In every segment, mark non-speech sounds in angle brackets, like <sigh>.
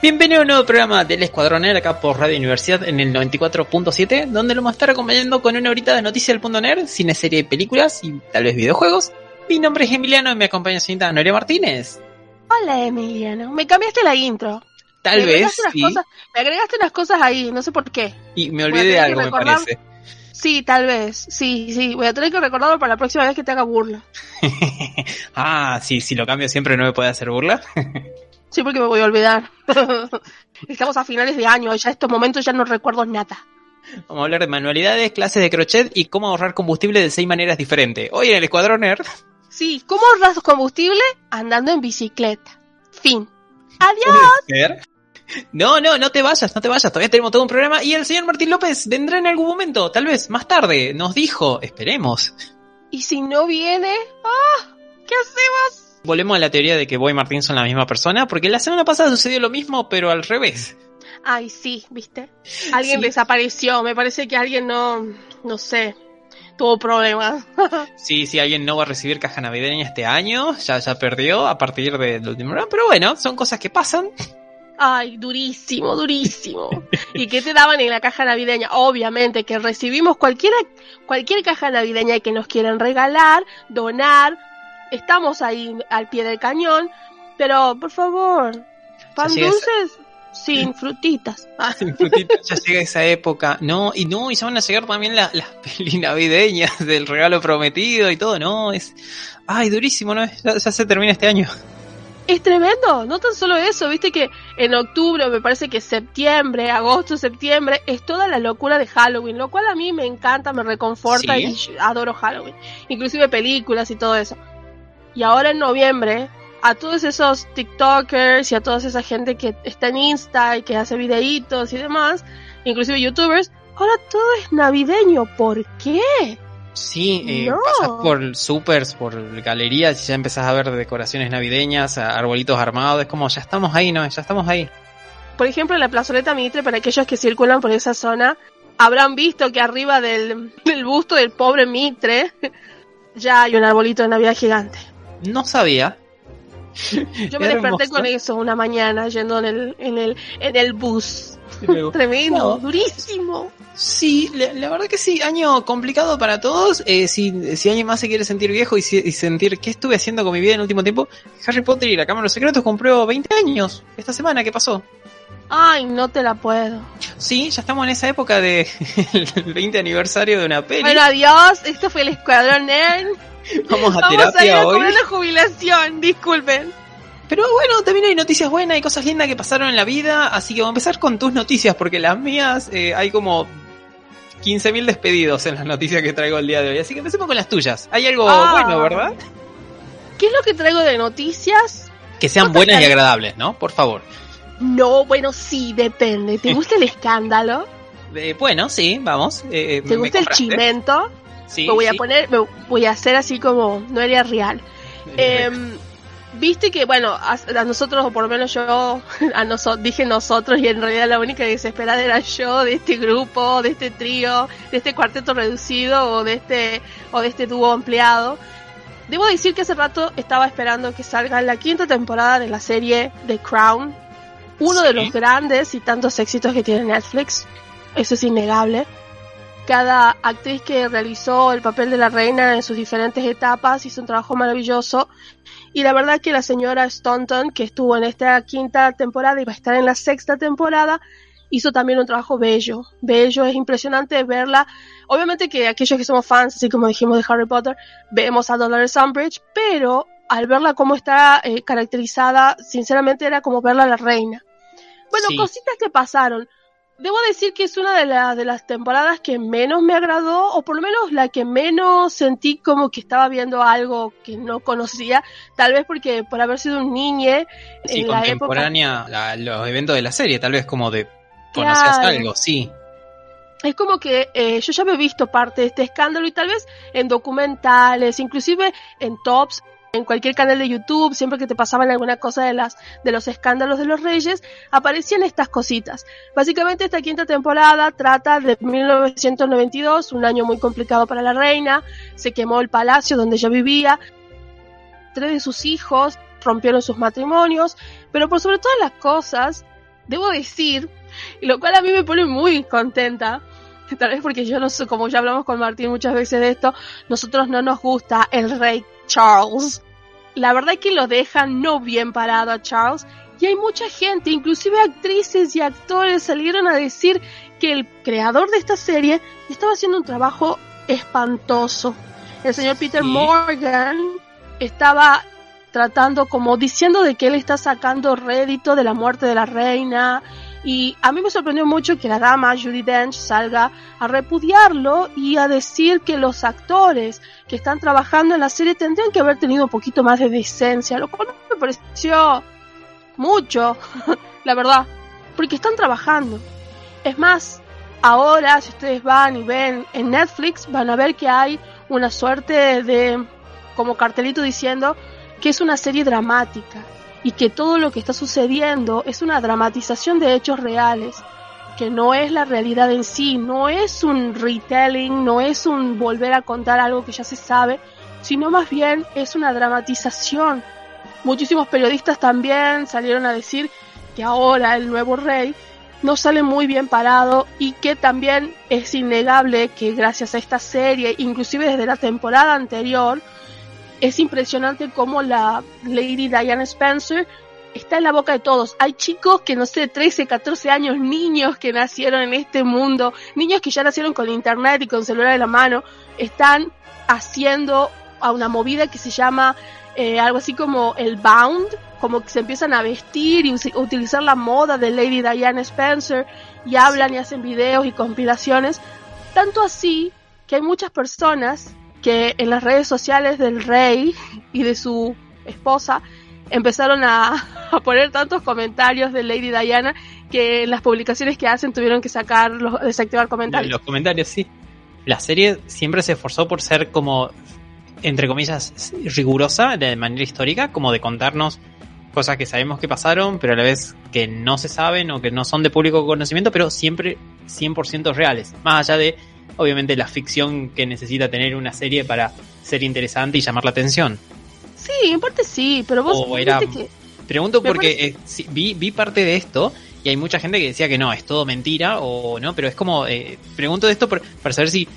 Bienvenido a un nuevo programa del Escuadrón Nerd acá por Radio Universidad en el 94.7, donde lo vamos a estar acompañando con una horita de noticias del Punto Nerd, cine, serie, películas y tal vez videojuegos. Mi nombre es Emiliano y me acompaña señorita Noria Martínez. Hola Emiliano, me cambiaste la intro. Tal me vez, sí. cosas- me agregaste unas cosas ahí, no sé por qué. Y me olvidé de algo, me parece. Sí, tal vez, sí, sí, voy a tener que recordarlo para la próxima vez que te haga burla. <laughs> ah, sí, si lo cambio siempre no me puede hacer burla. <laughs> Sí, porque me voy a olvidar. <laughs> Estamos a finales de año, ya estos momentos ya no recuerdo nada. Vamos a hablar de manualidades, clases de crochet y cómo ahorrar combustible de seis maneras diferentes. Hoy en el Escuadrón Nerd. Sí, ¿cómo ahorras combustible? Andando en bicicleta. Fin. Adiós. No, no, no te vayas, no te vayas. Todavía tenemos todo un programa. Y el señor Martín López vendrá en algún momento, tal vez más tarde. Nos dijo, esperemos. Y si no viene, ¡ah! ¿Qué hacemos? Volvemos a la teoría de que Boy y Martín son la misma persona, porque la semana pasada sucedió lo mismo, pero al revés. Ay, sí, ¿viste? Alguien Sí. desapareció, me parece que alguien no, no sé, tuvo problemas. <laughs> Sí, sí, alguien no va a recibir caja navideña este año, ya, ya perdió a partir del último programa, pero bueno, son cosas que pasan. Ay, durísimo, durísimo. ¿Y qué te daban en la caja navideña? Obviamente que recibimos cualquiera, cualquier caja navideña que nos quieran regalar, donar. Estamos ahí al pie del cañón. Pero, por favor, pan dulces sin frutitas. <laughs> Ah, Sin frutitas, ya llega esa época. No, y no, y ya van a llegar también la- las <laughs> peli navideñas del regalo prometido y todo, no, es... Ay, durísimo, ¿no? Ya, ya se termina este año. Es tremendo, no tan solo eso, viste que en octubre, me parece que septiembre, agosto, septiembre, es toda la locura de Halloween, lo cual a mí me encanta, me reconforta Sí. y adoro Halloween, inclusive películas y todo eso. Y ahora en noviembre, a todos esos TikTokers y a toda esa gente que está en Insta y que hace videitos y demás, inclusive YouTubers, ahora todo es navideño, ¿por qué? Sí, eh, No. pasas por supers, por galerías y ya empezás a ver decoraciones navideñas, arbolitos armados, es como ya estamos ahí, ¿no? Ya estamos ahí. Por ejemplo, en la plazoleta Mitre, para aquellos que circulan por esa zona, habrán visto que arriba del, del busto del pobre Mitre <laughs> ya hay un arbolito de Navidad gigante. No sabía. Yo me desperté hermoso. con eso una mañana yendo en el, en el, en el bus. Luego- Tremendo, durísimo. Sí, la, la verdad que sí, año complicado para todos. Eh, si, si alguien más se quiere sentir viejo y, si- y sentir qué estuve haciendo con mi vida en el último tiempo, Harry Potter y la Cámara de los Secretos cumplió 20 años esta semana, ¿qué pasó? Ay, no te la puedo. Sí, ya estamos en esa época de <laughs> el 20 aniversario de una peli. Bueno, adiós. Esto fue el Escuadrón Nerd. <laughs> Vamos a Vamos a ir terapia a hoy. la jubilación. Disculpen. Pero bueno, también hay noticias buenas y cosas lindas que pasaron en la vida, así que vamos a empezar con tus noticias, porque las mías eh, hay como 15.000 despedidos en las noticias que traigo el día de hoy, así que empecemos con las tuyas. Hay algo Ah. bueno, ¿verdad? ¿Qué es lo que traigo de noticias? Que sean buenas y agradables, ¿no? Por favor. No, bueno, sí, depende. ¿Te gusta el <laughs> escándalo? Eh, bueno, sí, vamos. eh, ¿Te gusta el chimento? Sí, me voy a sí. poner, me voy a hacer así como no era real. <laughs> Em, Viste que, bueno, a, a nosotros, o por lo menos yo, <laughs> a nosotros, dije nosotros, y en realidad la única desesperada era yo de este grupo, de este trío, de este cuarteto reducido o de este, o de este dúo ampliado. Debo decir que hace rato estaba esperando que salga la quinta temporada de la serie The Crown, uno de Sí. los grandes y tantos éxitos que tiene Netflix. Eso es innegable. Cada actriz que realizó el papel de la reina en sus diferentes etapas hizo un trabajo maravilloso. Y la verdad que la señora Staunton, que estuvo en esta quinta temporada y va a estar en la sexta temporada, hizo también un trabajo bello. Bello, es impresionante verla. Obviamente que aquellos que somos fans, así como dijimos de Harry Potter, vemos a Dolores Umbridge, pero al verla como está eh, caracterizada, sinceramente era como verla a la reina. Bueno, Sí. cositas que pasaron. Debo decir que es una de, la- de las temporadas que menos me agradó, o por lo menos la que menos sentí como que estaba viendo algo que no conocía, tal vez porque por haber sido un niñe Sí, en la época la- los eventos de la serie, tal vez como de conocías Claro. algo, sí. es como que eh, yo ya me he visto parte de este escándalo y tal vez en documentales, inclusive en tops, en cualquier canal de YouTube, siempre que te pasaban alguna cosa de las de los escándalos de los reyes, aparecían estas cositas. Básicamente esta quinta temporada trata de 1992, un año muy complicado para la reina, se quemó el palacio donde ella vivía, tres de sus hijos rompieron sus matrimonios, pero por sobre todas las cosas, debo decir y lo cual a mí me pone muy contenta. Tal vez porque yo no sé, como ya hablamos con Martín muchas veces de esto, nosotros no nos gusta el rey Charles. La verdad es que lo dejan no bien parado a Charles y hay mucha gente, inclusive actrices y actores salieron a decir que el creador de esta serie estaba haciendo un trabajo espantoso. El señor Peter Sí. Morgan estaba tratando como diciendo de que él está sacando rédito de la muerte de la reina y a mí me sorprendió mucho que la dama Judy Dench salga a repudiarlo y a decir que los actores que están trabajando en la serie tendrían que haber tenido un poquito más de decencia, lo cual me pareció mucho, <laughs> la verdad, porque están trabajando. Es más, ahora si ustedes van y ven en Netflix van a ver que hay una suerte de como cartelito diciendo que es una serie dramática y que todo lo que está sucediendo es una dramatización de hechos reales, que no es la realidad en sí, no es un retelling, no es un volver a contar algo que ya se sabe, sino más bien es una dramatización. Muchísimos periodistas también salieron a decir que ahora el nuevo rey no sale muy bien parado y que también es innegable que gracias a esta serie, inclusive desde la temporada anterior, es impresionante cómo la Lady Diana Spencer está en la boca de todos. Hay chicos que no sé, 13, 14 años, niños que nacieron en este mundo, niños que ya nacieron con internet y con celular en la mano, están haciendo a una movida que se llama eh, algo así como el bound, como que se empiezan a vestir y utilizar la moda de Lady Diana Spencer y hablan y hacen videos y compilaciones. Tanto así que hay muchas personas que en las redes sociales del rey y de su esposa empezaron a, <laughs> a poner tantos comentarios de Lady Diana que en las publicaciones que hacen tuvieron que sacar los, desactivar comentarios. Los comentarios, sí. La serie siempre se esforzó por ser como, entre comillas, rigurosa de manera histórica, como de contarnos cosas que sabemos que pasaron, pero a la vez que no se saben o que no son de público conocimiento, pero siempre 100% reales. Más allá de, obviamente, la ficción que necesita tener una serie para ser interesante y llamar la atención. Sí, en parte sí, pero vos O era- que Pregunto porque parece- eh, sí, vi, vi parte de esto y hay mucha gente que decía que no, es todo mentira o no, pero es como, eh, pregunto de esto por- para saber si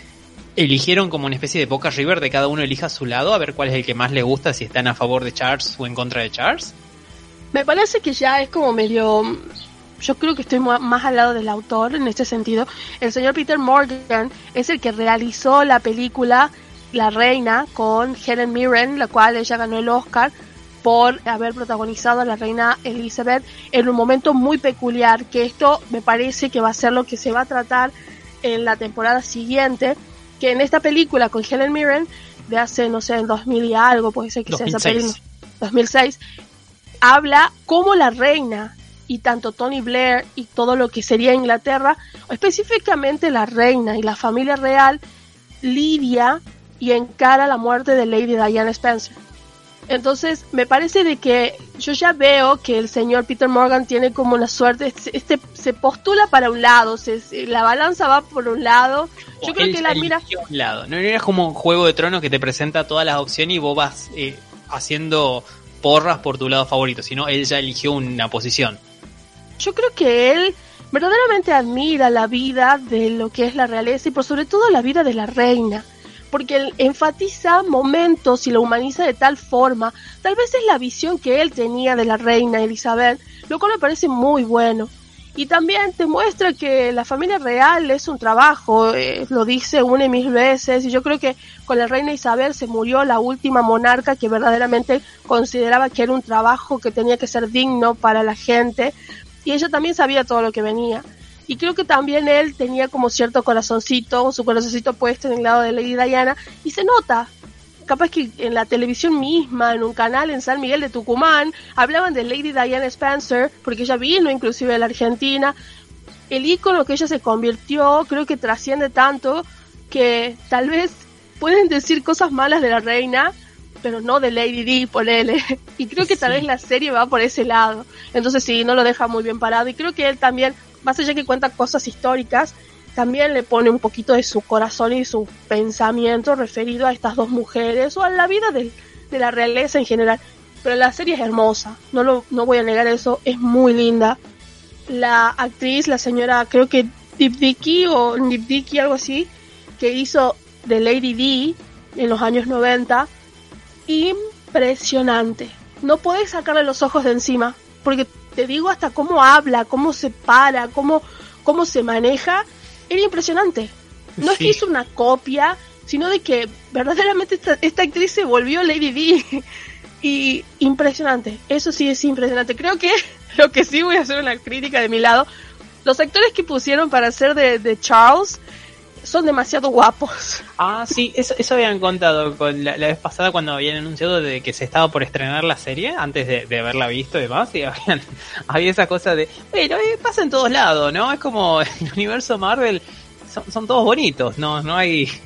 eligieron como una especie de Boca River de cada uno elija su lado, a ver cuál es el que más le gusta, si están a favor de Charles o en contra de Charles. Me parece que ya es como medio. Yo creo que estoy más al lado del autor en este sentido. El señor Peter Morgan es el que realizó la película La Reina con Helen Mirren, la cual ella ganó el Oscar por haber protagonizado a la reina Elizabeth en un momento muy peculiar, que esto me parece que va a ser lo que se va a tratar en la temporada siguiente, que en esta película con Helen Mirren de hace, no sé, en 2000 y algo, puede ser que sea esa 2006. película, 2006, habla cómo la reina y tanto Tony Blair y todo lo que sería Inglaterra, o específicamente la reina y la familia real, lidia y encara la muerte de Lady Diana Spencer. Entonces, me parece de que yo ya veo que el señor Peter Morgan tiene como una suerte, este, se postula para un lado, se, la balanza va por un lado. Yo creo que ya la mira, un lado. No era como un juego de tronos que te presenta todas las opciones y vos vas eh, haciendo porras por tu lado favorito, sino él ya eligió una posición. Yo creo que él verdaderamente admira la vida de lo que es la realeza y por sobre todo la vida de la reina, porque él enfatiza momentos y lo humaniza de tal forma, tal vez es la visión que él tenía de la reina Elizabeth, lo cual me parece muy bueno. Y también te muestra que la familia real es un trabajo, eh, lo dice una y mil veces, y yo creo que con la reina Isabel se murió la última monarca que verdaderamente consideraba que era un trabajo que tenía que ser digno para la gente, y ella también sabía todo lo que venía. Y creo que también él tenía como cierto corazoncito, su corazoncito puesto en el lado de Lady Diana, y se nota, capaz que en la televisión misma, en un canal en San Miguel de Tucumán, hablaban de Lady Diana Spencer, porque ella vino inclusive de la Argentina. El ícono que ella se convirtió, creo que trasciende tanto que tal vez pueden decir cosas malas de la reina, pero no de Lady Di, ponele. <laughs> Y creo que tal vez la serie va por ese lado. Entonces sí, no lo deja muy bien parado. Y creo que él también, más allá que cuenta cosas históricas, también le pone un poquito de su corazón y su pensamiento referido a estas dos mujeres o a la vida de, la realeza en general. Pero la serie es hermosa, no, lo, no voy a negar eso, es muy linda. La actriz, la señora, creo que Dipdiki o Dipdiki, algo así, que hizo de Lady D en los años 90, impresionante. No puedes sacarle los ojos de encima, porque te digo hasta cómo habla, cómo se para, cómo, cómo se maneja, era impresionante. No es que hizo una copia, sino de que verdaderamente esta, actriz se volvió Lady D. <laughs> y impresionante, eso sí es impresionante. Creo que <laughs> lo que sí voy a hacer una crítica de mi lado, los actores que pusieron para hacer de, Charles son demasiado guapos. Ah, sí, eso, eso habían contado con la, vez pasada cuando habían anunciado de que se estaba por estrenar la serie, antes de, haberla visto y demás, y <laughs> había esa cosa de, bueno, eh, pasa en todos lados, ¿no? Es como <laughs> el universo Marvel, son, todos bonitos, no, no hay... <laughs>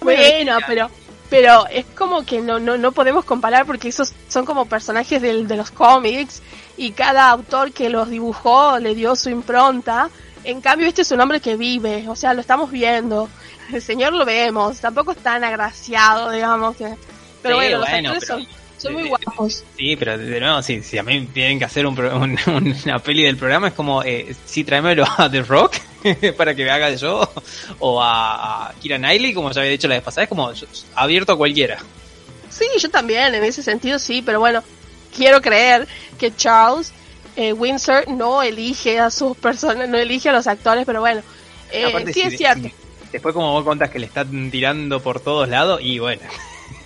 Bueno, pero pero es como que no, no, no podemos comparar porque esos son como personajes del, de los cómics y cada autor que los dibujó le dio su impronta en cambio, este es un hombre que vive, o sea, lo estamos viendo. El señor lo vemos, tampoco es tan agraciado, digamos que. Pero bueno, los actores son, muy guapos. Sí, pero de nuevo, sí, si a mí tienen que hacer <laughs> un, una peli del programa, es como, eh, sí, tráemelo a The Rock <laughs> para que me haga yo, o a, a Kira Knightley, como ya había dicho la vez pasada, es como abierto a cualquiera. Sí, yo también, en ese sentido sí, pero bueno, quiero creer que Charles eh, Windsor no elige a sus personas, no elige a los actores, pero bueno, eh, sí es cierto. después como vos contas que le están tirando por todos lados y bueno,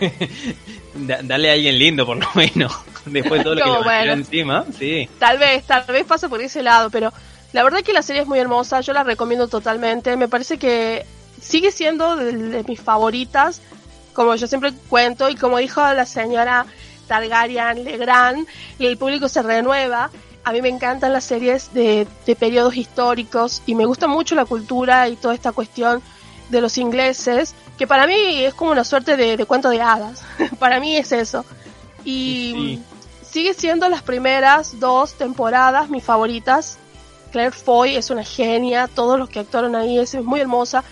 <laughs> dale a alguien lindo por lo menos, <laughs> después de todo lo que le bueno, encima, sí. Tal vez, tal vez pase por ese lado, pero la verdad que la serie es muy hermosa, yo la recomiendo totalmente, me parece que sigue siendo de mis favoritas, como yo siempre cuento y como dijo la señora Targaryen Legrand, y el público se renueva a mí me encantan las series de, periodos históricos y me gusta mucho la cultura y toda esta cuestión de los ingleses, que para mí es como una suerte de, cuento de hadas. <laughs> para mí es eso. Y sigue siendo las primeras dos temporadas mis favoritas. Claire Foy es una genia, todos los que actuaron ahí es muy hermosa,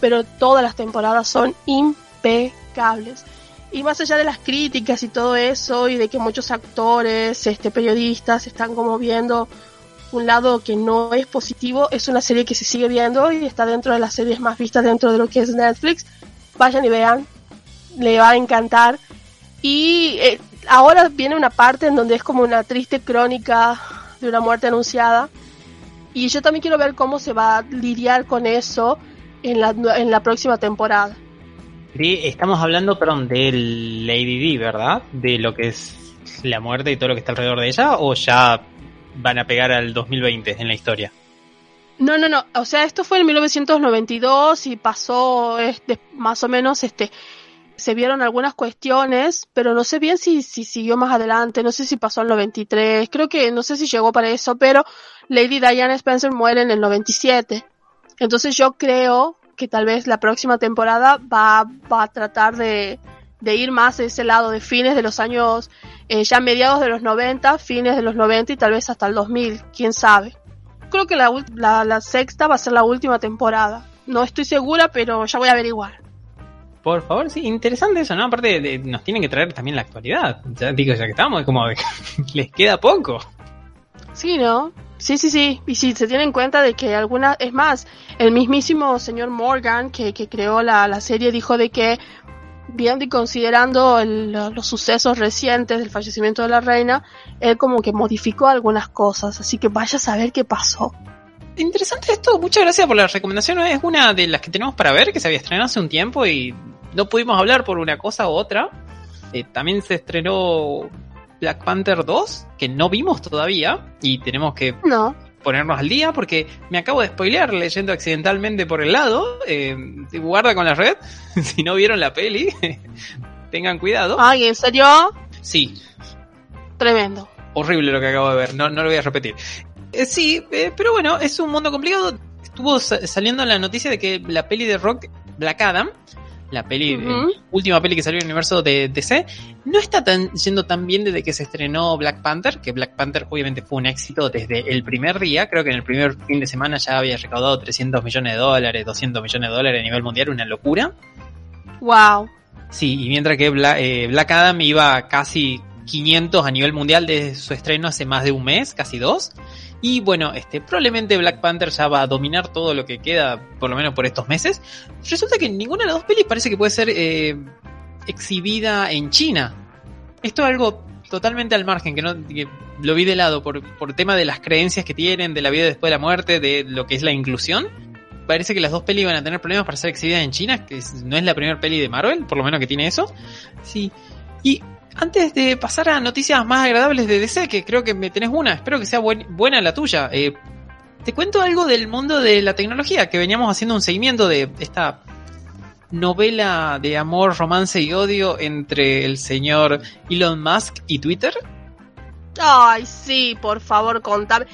pero todas las temporadas son impecables. Y más allá de las críticas y todo eso, y de que muchos actores, este, periodistas están como viendo un lado que no es positivo, es una serie que se sigue viendo y está dentro de las series más vistas dentro de lo que es Netflix. Vayan y vean, le va a encantar. Y eh, ahora viene una parte en donde es como una triste crónica de una muerte anunciada. Y yo también quiero ver cómo se va a lidiar con eso en la, en la próxima temporada estamos hablando, perdón, de Lady D, ¿verdad? De lo que es la muerte y todo lo que está alrededor de ella, o ya van a pegar al 2020 en la historia. No, no, no. O sea, esto fue en 1992 y pasó este, más o menos, este, se vieron algunas cuestiones, pero no sé bien si, si siguió más adelante, no sé si pasó al 93, creo que no sé si llegó para eso, pero Lady Diana Spencer muere en el 97. Entonces yo creo que tal vez la próxima temporada va, va a tratar de, ir más a ese lado de fines de los años, eh, ya mediados de los 90, fines de los 90 y tal vez hasta el 2000, quién sabe. Creo que la, la, sexta va a ser la última temporada. No estoy segura, pero ya voy a averiguar. Por favor, sí, interesante eso, ¿no? Aparte, de, nos tienen que traer también la actualidad. Ya digo, ya que estamos, como <laughs> les queda poco. Sí, ¿no? Sí, sí, sí. Y si se tiene en cuenta de que alguna, es más, el mismísimo señor Morgan que, que creó la, la serie dijo de que viendo y considerando los sucesos recientes del fallecimiento de la reina, él como que modificó algunas cosas, así que vaya a saber qué pasó. Interesante esto, muchas gracias por la recomendación. Es una de las que tenemos para ver, que se había estrenado hace un tiempo y no pudimos hablar por una cosa u otra. Eh, también se estrenó Black Panther 2, que no vimos todavía y tenemos que No, ponernos al día porque me acabo de spoilear leyendo accidentalmente por el lado. Eh, guarda con la red, <laughs> si no vieron la peli, <laughs> tengan cuidado. ay, ¿en serio? Sí, Tremendo. horrible lo que acabo de ver, no, no lo voy a repetir. Eh, sí, eh, pero bueno, es un mundo complicado. Estuvo sa- saliendo la noticia de que la peli de Rock, Black Adam, la peli, eh, última peli que salió en el universo de DC, no está tan, yendo tan bien desde que se estrenó Black Panther, que Black Panther obviamente fue un éxito desde el primer día, creo que en el primer fin de semana ya había recaudado 300 millones de dólares, 200 millones de dólares a nivel mundial, una locura. Wow. Sí, y mientras que Bla- eh, Black Adam iba casi 500 a nivel mundial desde su estreno hace más de un mes, casi dos. Y bueno, este, probablemente Black Panther ya va a dominar todo lo que queda, por lo menos por estos meses. Resulta que ninguna de las dos pelis parece que puede ser eh, exhibida en China. Esto es algo totalmente al margen, que no que lo vi de lado por, por tema de las creencias que tienen, de la vida después de la muerte, de lo que es la inclusión. Parece que las dos pelis van a tener problemas para ser exhibidas en China, que no es la primera peli de Marvel, por lo menos que tiene eso. Sí. Y antes de pasar a noticias más agradables de DC, que creo que me tenés una, espero que sea buen- buena la tuya. eh, te cuento algo del mundo de la tecnología, que veníamos haciendo un seguimiento de esta novela de amor, romance y odio entre el señor Elon Musk y Twitter. Ay, sí, por favor, contame.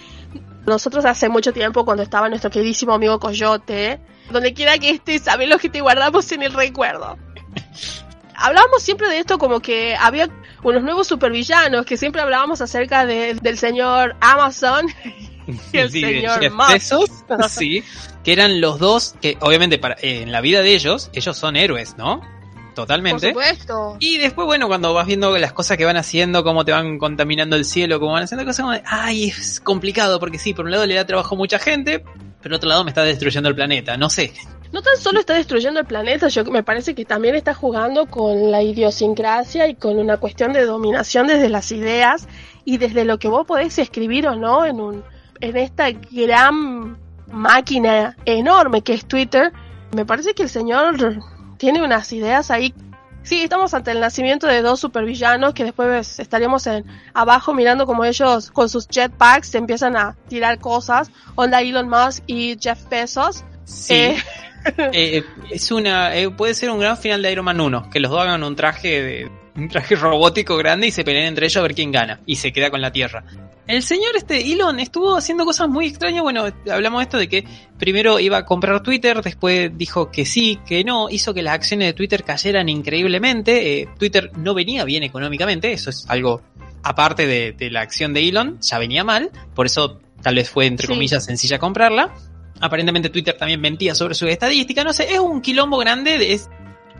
Nosotros hace mucho tiempo, cuando estaba nuestro queridísimo amigo Coyote, donde quiera que estés, sabes lo que te guardamos en el recuerdo. <laughs> Hablábamos siempre de esto como que había unos nuevos supervillanos, que siempre hablábamos acerca de- del señor Amazon <laughs> y el Sí, señor Jeff. Bezos, <laughs> sí, que eran los dos que obviamente para, eh, en la vida de ellos, ellos son héroes, ¿no? Por Totalmente. supuesto. Y después, bueno, cuando vas viendo las cosas que van haciendo, cómo te van contaminando el cielo, cómo van haciendo cosas como de, ay, es complicado, porque sí, por un lado le da trabajo a mucha gente, pero por otro lado me está destruyendo el planeta, no sé. No tan solo está destruyendo el planeta, yo me parece que también está jugando con la idiosincrasia y con una cuestión de dominación desde las ideas y desde lo que vos podés escribir o no en un en esta gran máquina enorme que es Twitter. Me parece que el señor tiene unas ideas ahí. Sí, estamos ante el nacimiento de dos supervillanos que después estaríamos en abajo mirando como ellos con sus jetpacks se empiezan a tirar cosas. Onda Elon Musk y Jeff Bezos. Sí. Eh, <laughs> Eh, es una, eh, puede ser un gran final de Iron Man 1, que los dos hagan un traje de, un traje robótico grande y se peleen entre ellos a ver quién gana y se queda con la Tierra. El señor este Elon estuvo haciendo cosas muy extrañas. Bueno, hablamos de esto de que primero iba a comprar Twitter, después dijo que sí, que no, hizo que las acciones de Twitter cayeran increíblemente. Eh, Twitter no venía bien económicamente, eso es algo aparte de, de la acción de Elon, ya venía mal, por eso tal vez fue entre Sí. comillas sencilla comprarla. Aparentemente Twitter también mentía sobre sus estadísticas, no sé, es un quilombo grande, de- es,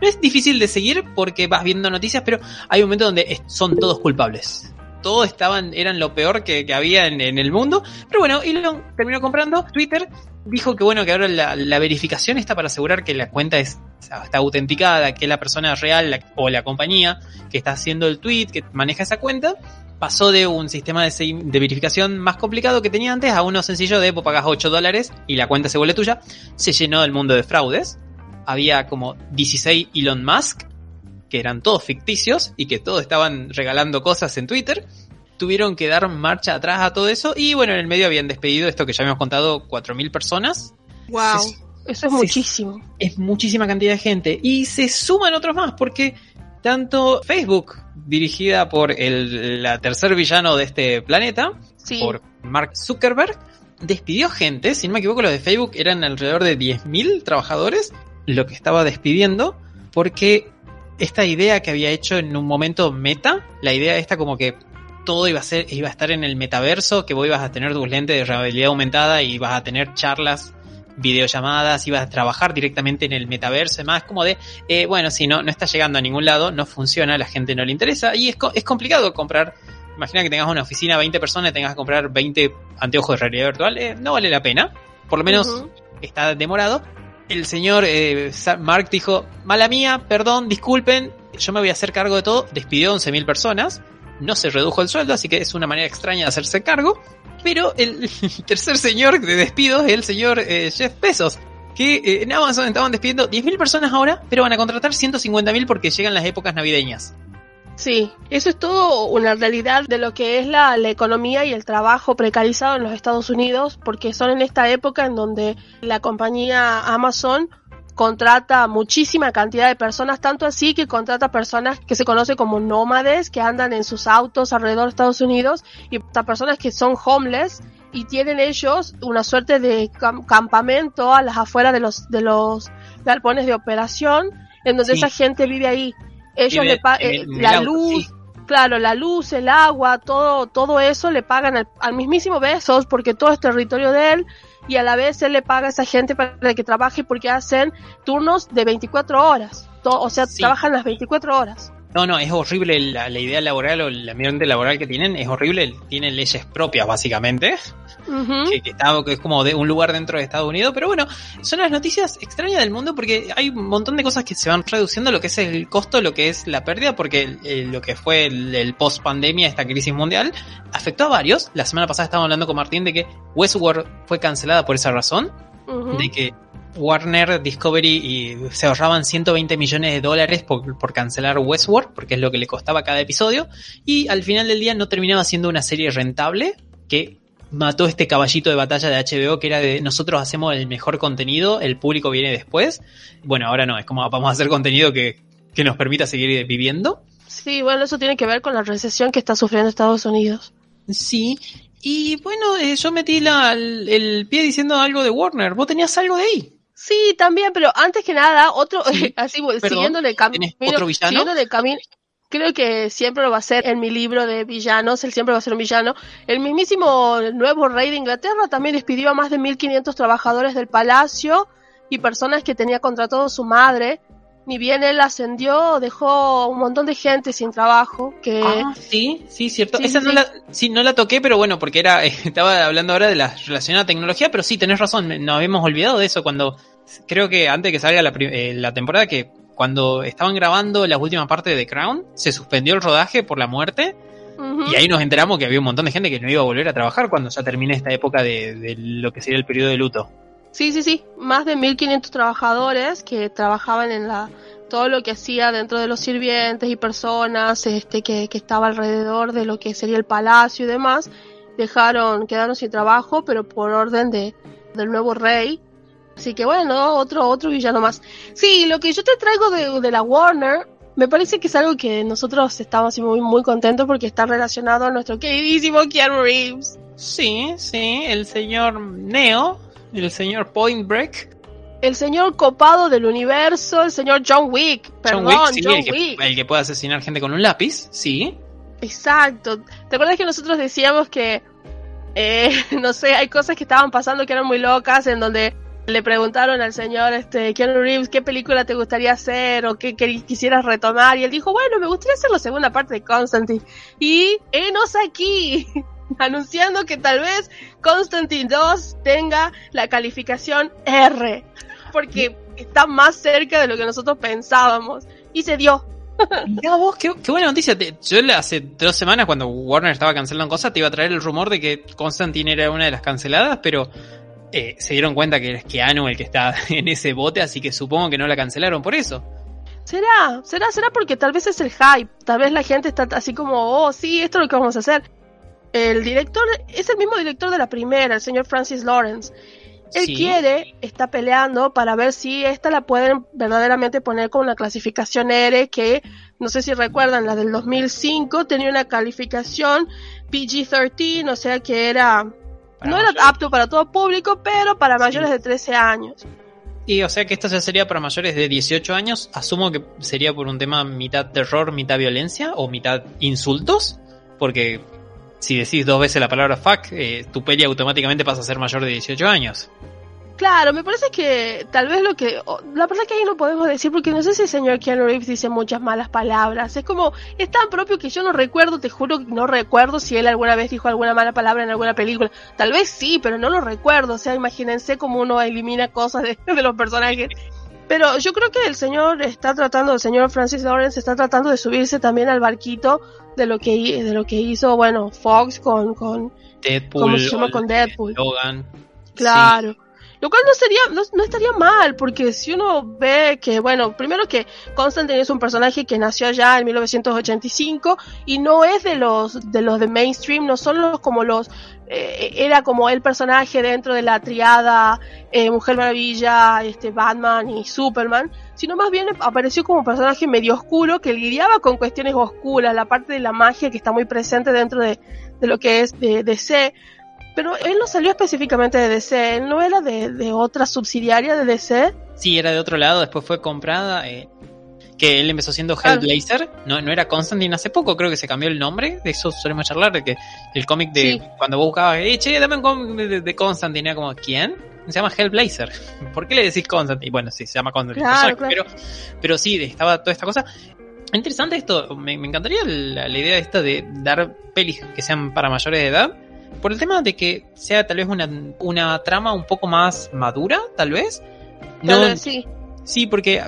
no es difícil de seguir porque vas viendo noticias, pero hay un momento donde son todos culpables. Todos estaban, eran lo peor que, que había en, en el mundo. Pero bueno, Elon terminó comprando Twitter. Dijo que bueno, que ahora la, verificación está para asegurar que la cuenta es, está autenticada, que la persona real o la compañía que está haciendo el tweet, que maneja esa cuenta. Pasó de un sistema de, verificación más complicado que tenía antes a uno sencillo de pues, pagas 8 dólares y la cuenta se vuelve tuya. Se llenó el mundo de fraudes. Había como 16 Elon Musk que eran todos ficticios y que todos estaban regalando cosas en Twitter. Tuvieron que dar marcha atrás a todo eso y bueno, en el medio habían despedido esto que ya habíamos contado, 4.000 personas. wow. Eso es muchísimo. Es muchísima cantidad de gente y se suman otros más porque tanto Facebook, dirigida por el la tercer villano de este planeta, Sí. por Mark Zuckerberg, despidió gente, si no me equivoco los de Facebook eran alrededor de 10.000 trabajadores, lo que estaba despidiendo, porque esta idea que había hecho en un momento meta, la idea esta como que todo iba a ser, iba a estar en el metaverso, que vos ibas a tener tus lentes de realidad aumentada y vas a tener charlas, videollamadas, ibas a trabajar directamente en el metaverso, y más como de, eh, bueno, si no, no está llegando a ningún lado, no funciona, la gente no le interesa, y es, es complicado comprar Imagina que tengas una oficina de 20 personas tengas que comprar 20 anteojos de realidad virtual. eh, no vale la pena. Por lo menos está demorado. el señor eh, Mark dijo, mala mía, perdón, disculpen, yo me voy a hacer cargo de todo, despidió a 11.000 personas, no se redujo el sueldo, así que es una manera extraña de hacerse cargo, pero el <laughs> tercer señor de despidos es el señor eh, Jeff Bezos, que eh, en Amazon estaban despidiendo 10.000 personas ahora, pero van a contratar 150.000 porque llegan las épocas navideñas. Sí, eso es todo una realidad de lo que es la, la, economía y el trabajo precarizado en los Estados Unidos, porque son en esta época en donde la compañía Amazon contrata muchísima cantidad de personas, tanto así que contrata personas que se conoce como nómades, que andan en sus autos alrededor de Estados Unidos, y personas que son homeless y tienen ellos una suerte de campamento a las afueras de los, de los galpones de operación, en donde esa gente vive ahí. Ellos le pagan eh, la luz, claro, la luz, el agua, todo, todo eso le pagan al, al mismísimo Besos porque todo es territorio de él y a la vez él le paga a esa gente para que trabaje porque hacen turnos de 24 horas. o sea, trabajan las 24 horas. No, no, es horrible la, idea laboral o el ambiente laboral que tienen, es horrible, tienen leyes propias básicamente, que, está, que es como de un lugar dentro de Estados Unidos, pero bueno, son las noticias extrañas del mundo porque hay un montón de cosas que se van reduciendo lo que es el costo, lo que es la pérdida, porque lo que fue el, post pandemia, esta crisis mundial, afectó a varios. La semana pasada estábamos hablando con Martín de que Westworld fue cancelada por esa razón, de que Warner, Discovery y se ahorraban 120 millones de dólares por, por, cancelar Westworld, porque es lo que le costaba cada episodio, y al final del día no terminaba siendo una serie rentable, que mató este caballito de batalla de HBO que era de nosotros hacemos el mejor contenido, el público viene después. Bueno, ahora no, es como vamos a hacer contenido que, que nos permita seguir viviendo. Sí, bueno, eso tiene que ver con la recesión que está sufriendo Estados Unidos. Sí, y bueno, eh, yo metí la, el, pie diciendo algo de Warner. ¿Vos tenías algo de ahí? Sí, también, pero antes que nada, otro, <laughs> así, siguiéndole el camino, otro villano? camino, creo que siempre lo va a ser en mi libro de villanos, él siempre va a ser un villano. El mismísimo nuevo rey de Inglaterra también despidió a más de 1500 trabajadores del palacio y personas que tenía contratado su madre ni bien él ascendió, dejó un montón de gente sin trabajo. Que... Ah, sí, sí, cierto. Esa no, La, sí, no la toqué, pero bueno, porque era <laughs> estaba hablando ahora de la relación a tecnología, pero sí, tenés razón, nos habíamos olvidado de eso cuando, creo que antes de que salga la, eh, la temporada, que cuando estaban grabando la última parte de The Crown, se suspendió el rodaje por la muerte. Y ahí nos enteramos que había un montón de gente que no iba a volver a trabajar cuando ya termine esta época de, de lo que sería el periodo de luto. Sí, sí, sí, más de 1500 trabajadores que trabajaban en la todo lo que hacía dentro de los sirvientes y personas este que, que estaba alrededor de lo que sería el palacio y demás, dejaron, quedaron sin trabajo, pero por orden de del nuevo rey. Así que bueno, otro otro villano más. Sí, lo que yo te traigo de, de la Warner me parece que es algo que nosotros estamos muy muy contentos porque está relacionado a nuestro queridísimo Keanu Reeves. Sí, sí, el señor Neo el señor Point Break. El señor copado del universo, el señor John Wick. Perdón, John Wick. el, Que, el que puede asesinar gente con un lápiz, sí. Exacto. ¿Te acuerdas que nosotros decíamos que, eh, <laughs> no sé, hay cosas que estaban pasando que eran muy locas, en donde le preguntaron al señor este, Keanu Reeves qué película te gustaría hacer o qué, quisieras retomar, y él dijo, bueno, me gustaría hacer la segunda parte de Constantine. Y enos aquí. <laughs> <laughs> anunciando que tal vez Constantine 2 tenga la calificación R, porque está más cerca de lo que nosotros pensábamos. Y se dio. <laughs> Mira vos, qué, buena noticia. Yo hace dos semanas, cuando Warner estaba cancelando cosas, te iba a traer el rumor de que Constantine era una de las canceladas, pero eh, se dieron cuenta que es Keanu el que está <laughs> en ese bote, así que supongo que no la cancelaron por eso. Será, será, será porque tal vez es el hype, tal vez la gente está así como, oh, sí, esto es lo que vamos a hacer. El director es el mismo director de la primera, el señor Francis Lawrence. Él quiere, está peleando para ver si esta la pueden verdaderamente poner con una clasificación R que, no sé si recuerdan, la del 2005 tenía una calificación PG-13, o sea que era, no era apto para todo público, pero para mayores de 13 años. Y o sea que esto ya sería para mayores de 18 años, asumo que sería por un tema mitad terror, mitad violencia o mitad insultos, porque si decís dos veces la palabra fuck, eh, tu peli automáticamente pasa a ser mayor de 18 años. Claro, me parece que tal vez lo que... La verdad que ahí no podemos decir porque no sé si el señor Keanu Reeves dice muchas malas palabras. Es como... Es tan propio que yo no recuerdo, te juro no recuerdo si él alguna vez dijo alguna mala palabra en alguna película. Tal vez sí, pero no lo recuerdo. O sea, imagínense cómo uno elimina cosas de <laughs> los personajes. Pero yo creo que el señor está tratando, el señor Francis Lawrence está tratando de subirse también al barquito de lo que, de lo que hizo, bueno, Fox con, con Deadpool. ¿Cómo se llama? Con Deadpool. Logan. Claro. Lo cual no sería, no, no, estaría mal, porque si uno ve que, bueno, primero que Constantine es un personaje que nació allá en 1985 y no es de los de los de mainstream, no son los como los eh, era como el personaje dentro de la triada eh, Mujer Maravilla, este Batman y Superman, sino más bien apareció como un personaje medio oscuro que lidiaba con cuestiones oscuras, la parte de la magia que está muy presente dentro de, de lo que es de DC pero él no salió específicamente de DC, él no era de, de, otra subsidiaria de DC. Sí, era de otro lado, después fue comprada. Eh, que él empezó siendo Hellblazer, no, no era Constantine hace poco, creo que se cambió el nombre, de eso solemos charlar, de que el cómic de sí. cuando vos buscabas, eh, che, dame un cómic de, de, Constantine, era como, ¿quién? Se llama Hellblazer. <laughs> ¿Por qué le decís Constantine? Bueno, sí, se llama Constantine, claro, claro. pero, pero sí, estaba toda esta cosa. Interesante esto, me, me encantaría la, la idea esta de dar pelis que sean para mayores de edad, por el tema de que sea tal vez una, una trama un poco más madura, tal vez. No, sí. Sí, porque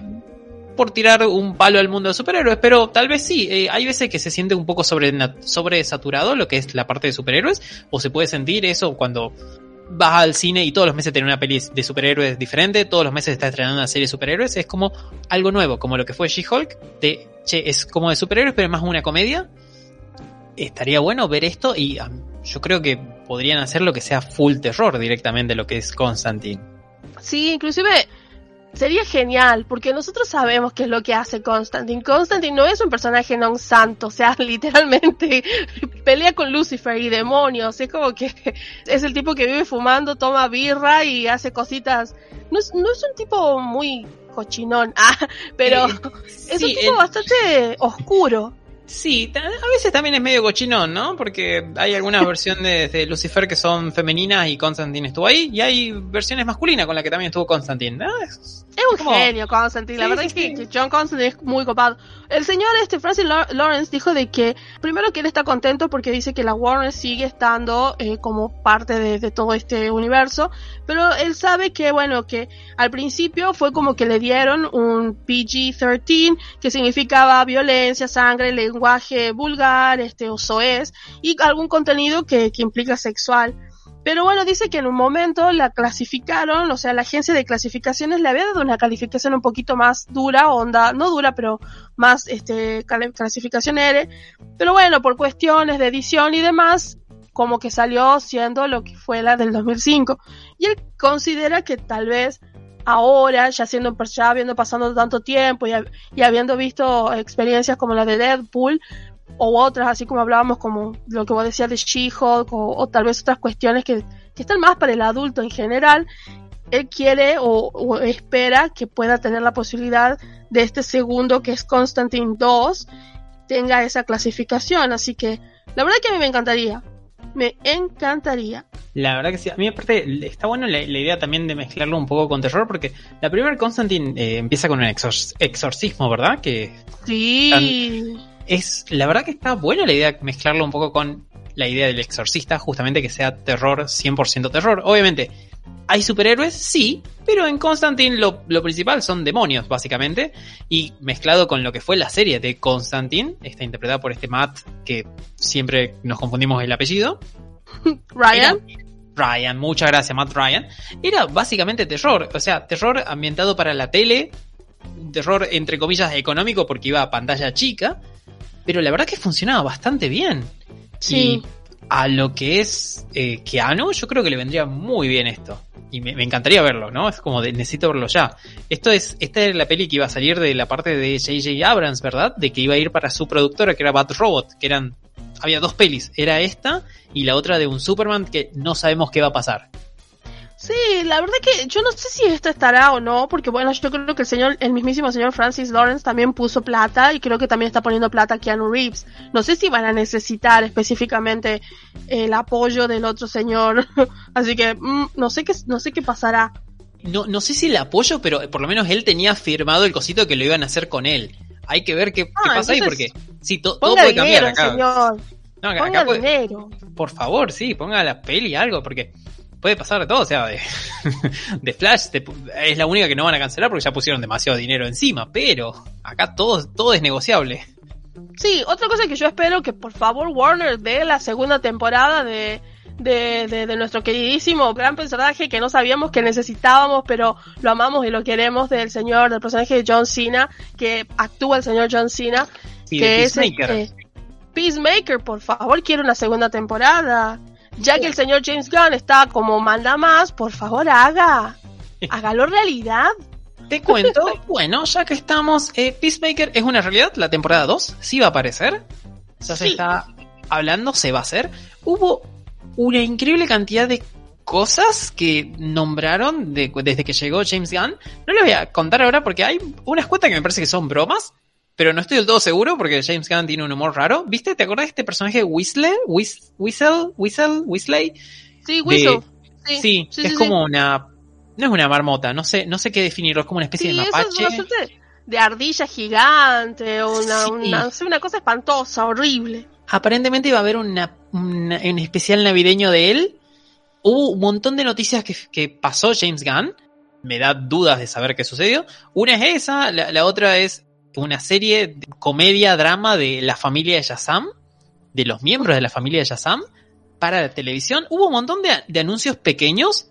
por tirar un palo al mundo de superhéroes, pero tal vez sí. Eh, hay veces que se siente un poco sobre, sobresaturado lo que es la parte de superhéroes, o se puede sentir eso cuando vas al cine y todos los meses tiene una peli de superhéroes diferente, todos los meses está estrenando una serie de superhéroes, es como algo nuevo, como lo que fue She-Hulk, de, che, es como de superhéroes, pero es más una comedia. Estaría bueno ver esto y yo creo que podrían hacer lo que sea full terror directamente lo que es Constantine. Sí, inclusive sería genial, porque nosotros sabemos qué es lo que hace Constantine. Constantine no es un personaje non santo, o sea, <laughs> literalmente pelea con Lucifer y demonios. Es como que <laughs> es el tipo que vive fumando, toma birra y hace cositas. No es, no es un tipo muy cochinón, <laughs> ah, pero eh, es sí, un tipo el... bastante oscuro. Sí, a veces también es medio cochinón, ¿no? Porque hay algunas <laughs> versiones de Lucifer que son femeninas y Constantine estuvo ahí, y hay versiones masculinas con las que también estuvo Constantine. ¿no? Es, es, un como... genio Constantine, la sí, verdad sí, es que John Constantine es muy copado. El señor este Francis Lawrence dijo de que primero que él está contento porque dice que la Warner sigue estando eh, como parte de, de, todo este universo, pero él sabe que bueno que al principio fue como que le dieron un PG-13 que significaba violencia, sangre, lenguaje vulgar, este o soez y algún contenido que, que implica sexual. Pero bueno, dice que en un momento la clasificaron, o sea, la agencia de clasificaciones le había dado una calificación un poquito más dura, onda, no dura, pero más, este, clasificación R. Pero bueno, por cuestiones de edición y demás, como que salió siendo lo que fue la del 2005. Y él considera que tal vez ahora, ya siendo, habiendo pasado tanto tiempo y, y habiendo visto experiencias como la de Deadpool, o otras, así como hablábamos, como lo que vos decías de She-Hulk, o, tal vez otras cuestiones que, que, están más para el adulto en general, él quiere o, espera que pueda tener la posibilidad de este segundo, que es Constantine 2, tenga esa clasificación. Así que la verdad que a mí me encantaría. Me encantaría. La verdad que sí. A mí aparte está bueno la, la idea también de mezclarlo un poco con terror porque la primera Constantine eh, empieza con un exor exorcismo, ¿verdad? Que sí. Tan es la verdad que está buena la idea de mezclarlo un poco con la idea del exorcista, justamente que sea terror, 100% terror. Obviamente, hay superhéroes, sí, pero en Constantine lo, lo, principal son demonios, básicamente. Y mezclado con lo que fue la serie de Constantine, está interpretada por este Matt, que siempre nos confundimos el apellido. <laughs> Ryan. Era, Ryan, muchas gracias, Matt Ryan. Era básicamente terror, o sea, terror ambientado para la tele, terror entre comillas económico porque iba a pantalla chica pero la verdad que funcionaba bastante bien. Sí. Y a lo que es eh, Keanu, yo creo que le vendría muy bien esto. Y me, encantaría verlo, ¿no? Es como de, necesito verlo ya. Esto es, esta es la peli que iba a salir de la parte de J.J. Abrams, ¿verdad? De que iba a ir para su productora, que era Bat Robot, que eran, había dos pelis. Era esta y la otra de un Superman que no sabemos qué va a pasar. Sí, la verdad que yo no sé si esta estará o no, porque bueno, yo creo que el señor, el mismísimo señor Francis Lawrence también puso plata y creo que también está poniendo plata a Keanu Reeves. No sé si van a necesitar específicamente el apoyo del otro señor, <laughs> así que mm, no sé qué, no sé qué pasará. no, no sé si le apoyo, pero por lo menos él tenía firmado el cosito que lo iban a hacer con él. Hay que ver qué, qué Ah, pasa ahí, porque sí, to- todo puede cambiar dinero, acá. señor. No, acá- Ponga acá puede- dinero. por favor, sí, ponga la peli algo, porque puede pasar de todo, o sea, de, <laughs> de Flash es la única que no van a cancelar porque ya pusieron demasiado dinero encima, pero acá todo, todo es negociable. Sí, otra cosa que yo espero que por favor Warner dé la segunda temporada de, de, de, de nuestro queridísimo gran personaje que no sabíamos que necesitábamos, pero lo amamos y lo queremos del señor, del personaje de John Cena, que actúa el señor John Cena, Sí, que es Peacemaker. este, Peacemaker, por favor, quiero una segunda temporada. Ya que el señor James Gunn está como manda más, por favor haga. Hágalo realidad. Te cuento, <laughs> bueno, ya que estamos, eh, Peacemaker es una realidad, la temporada 2 sí va a aparecer, ya se Sí. está hablando, se va a hacer. Hubo una increíble cantidad de cosas que nombraron de- desde que llegó James Gunn. No les voy a contar ahora porque hay unas cuentas que me parece que son bromas, pero no estoy del todo seguro porque James Gunn tiene un humor raro. ¿Viste? ¿Te acordás de este personaje Whistler? Whis- Whistle, Whistle, Whistler? Sí, Whistle. Sí, es como una... No es una marmota, no sé, no sé qué definirlo, es como una especie de eso mapache. es una de ardilla gigante, una, una, una cosa espantosa, horrible. Aparentemente iba a haber una, una- un especial navideño de él. Hubo un montón de noticias que, que pasó James Gunn. Me da dudas de saber qué sucedió. Una es esa, la, la otra es una serie de comedia, drama de la familia de Shazam, de los miembros de la familia de Shazam, para la televisión. Hubo un montón de, de anuncios pequeños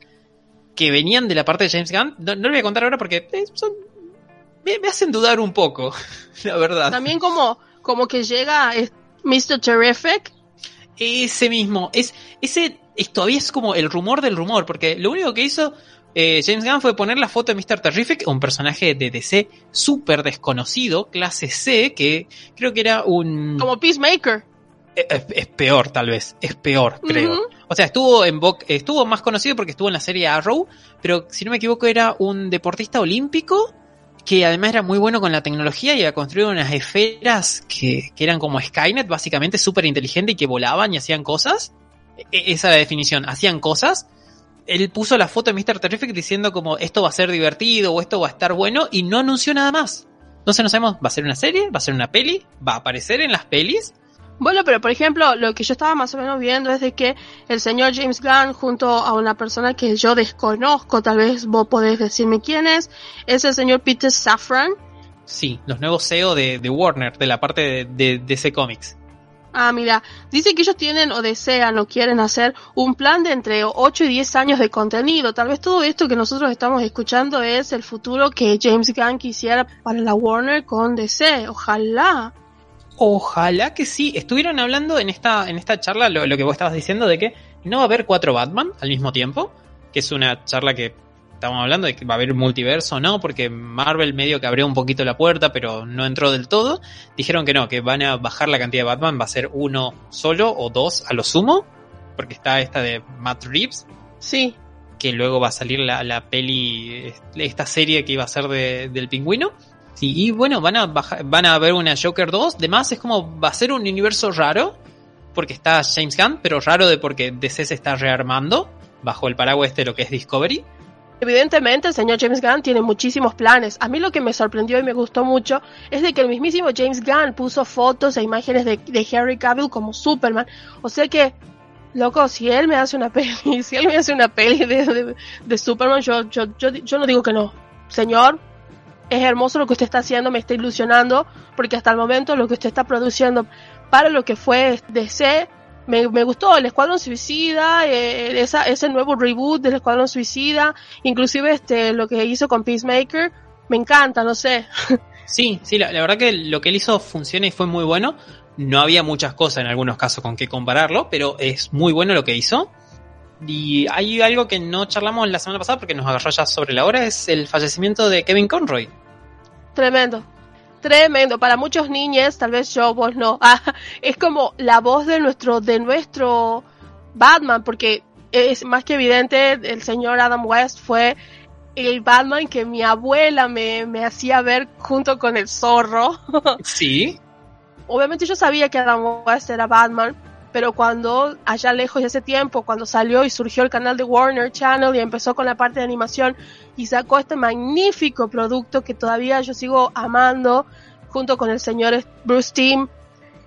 que venían de la parte de James Gunn. No, no lo voy a contar ahora porque eh, son- me, me hacen dudar un poco, <laughs> la verdad. También como, como que llega Mr. Terrific. Ese mismo, es, ese es, todavía es como el rumor del rumor, porque lo único que hizo eh, James Gunn fue poner la foto de Mr. Terrific, un personaje de DC súper desconocido, clase C, que creo que era un... Como Peacemaker. Es, es peor, tal vez, es peor, creo. O sea, estuvo en Bo- estuvo más conocido porque estuvo en la serie Arrow, pero si no me equivoco era un deportista olímpico que además era muy bueno con la tecnología y había construido unas esferas que, que eran como Skynet, básicamente súper inteligente y que volaban y hacían cosas. E- esa es la definición, hacían cosas. Él puso la foto de Mr. Terrific diciendo como esto va a ser divertido o esto va a estar bueno y no anunció nada más. Entonces no sabemos, ¿va a ser una serie? ¿Va a ser una peli? ¿Va a aparecer en las pelis? Bueno, pero por ejemplo, lo que yo estaba más o menos viendo es de que el señor James Gunn, junto a una persona que yo desconozco, tal vez vos podés decirme quién es, es el señor Peter Safran. Sí, los nuevos CEO de, de Warner, de la parte de, de DC Comics. Ah, mira, dice que ellos tienen o desean o quieren hacer un plan de entre 8 y 10 años de contenido. Tal vez todo esto que nosotros estamos escuchando es el futuro que James Gunn quisiera para la Warner con DC. Ojalá. Ojalá que sí. Estuvieron hablando en esta, en esta charla lo, lo que vos estabas diciendo de que no va a haber cuatro Batman al mismo tiempo, que es una charla que estábamos hablando de que va a haber multiverso o no, porque Marvel medio que abrió un poquito la puerta, pero no entró del todo. Dijeron que no, que van a bajar la cantidad de Batman, va a ser uno solo o dos a lo sumo, porque está esta de Matt Reeves, Sí. que luego va a salir la, la peli, esta serie que iba a ser de- del pingüino. Sí, y bueno, van a bajar, van a ver una Joker 2. Además, es como va a ser un universo raro, porque está James Gunn, pero raro de porque DC se está rearmando bajo el paraguas de lo que es Discovery. Evidentemente el señor James Gunn tiene muchísimos planes. A mí lo que me sorprendió y me gustó mucho es de que el mismísimo James Gunn puso fotos e imágenes de, de Henry Cavill como Superman. O sea que, loco, si él me hace una <laughs> peli, si él me hace una peli de, de- de Superman, yo, yo, yo, yo no digo que no. Señor, es hermoso lo que usted está haciendo, me está ilusionando, porque hasta el momento lo que usted está produciendo para lo que fue DC, me, me gustó el Escuadrón Suicida, eh, esa, ese nuevo reboot del Escuadrón Suicida, inclusive este lo que hizo con Peacemaker, me encanta, no sé. <laughs> Sí, sí, la, la verdad que lo que él hizo funciona y fue muy bueno. No había muchas cosas en algunos casos con que compararlo, pero es muy bueno lo que hizo. Y hay algo que no charlamos la semana pasada porque nos agarró ya sobre la hora, es el fallecimiento de Kevin Conroy. Tremendo. Tremendo. Para muchos niños, tal vez yo, vos no. <laughs> Ah, es como la voz de nuestro, de nuestro Batman, porque es más que evidente, el señor Adam West fue el Batman que mi abuela me, me hacía ver junto con el zorro. <laughs> Sí, Obviamente yo sabía que Adam West era Batman, pero cuando allá lejos de ese tiempo, cuando salió y surgió el canal de Warner Channel y empezó con la parte de animación y sacó este magnífico producto que todavía yo sigo amando, junto con el señor Bruce Timm,